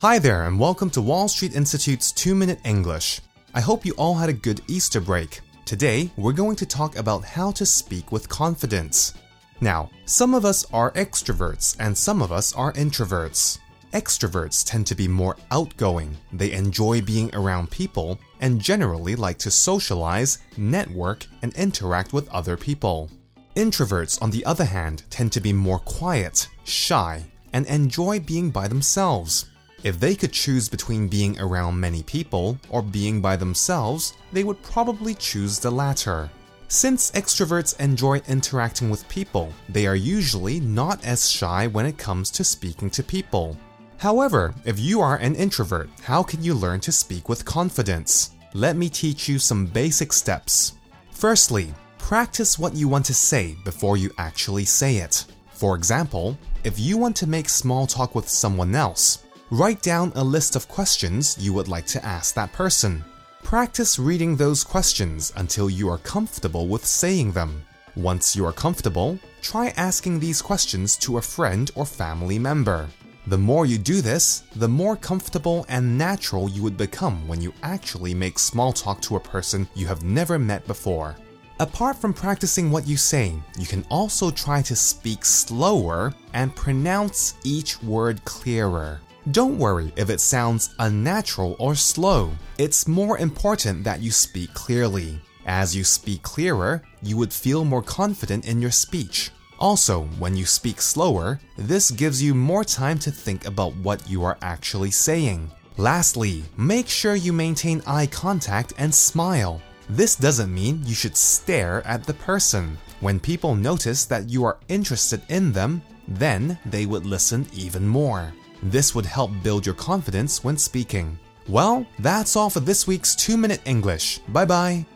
Hi there, and welcome to Wall Street Institute's 2 Minute English. I hope you all had a good Easter break. Today, we're going to talk about how to speak with confidence. Now, some of us are extroverts and some of us are introverts. Extroverts tend to be more outgoing, they enjoy being around people, and generally like to socialize, network, and interact with other people. Introverts, on the other hand, tend to be more quiet, shy, and enjoy being by themselves. If they could choose between being around many people or being by themselves, they would probably choose the latter. Since extroverts enjoy interacting with people, they are usually not as shy when it comes to speaking to people. However, if you are an introvert, how can you learn to speak with confidence? Let me teach you some basic steps. Firstly, practice what you want to say before you actually say it. For example, if you want to make small talk with someone else, Write down a list of questions you would like to ask that person. Practice reading those questions until you are comfortable with saying them. Once you are comfortable, try asking these questions to a friend or family member. The more you do this, the more comfortable and natural you would become when you actually make small talk to a person you have never met before. Apart from practicing what you say, you can also try to speak slower and pronounce each word clearer. Don't worry if it sounds unnatural or slow. It's more important that you speak clearly. As you speak clearer, you would feel more confident in your speech. Also, when you speak slower, this gives you more time to think about what you are actually saying. Lastly, make sure you maintain eye contact and smile. This doesn't mean you should stare at the person. When people notice that you are interested in them, then they would listen even more. This would help build your confidence when speaking. Well, that's all for this week's 2 Minute English. Bye bye.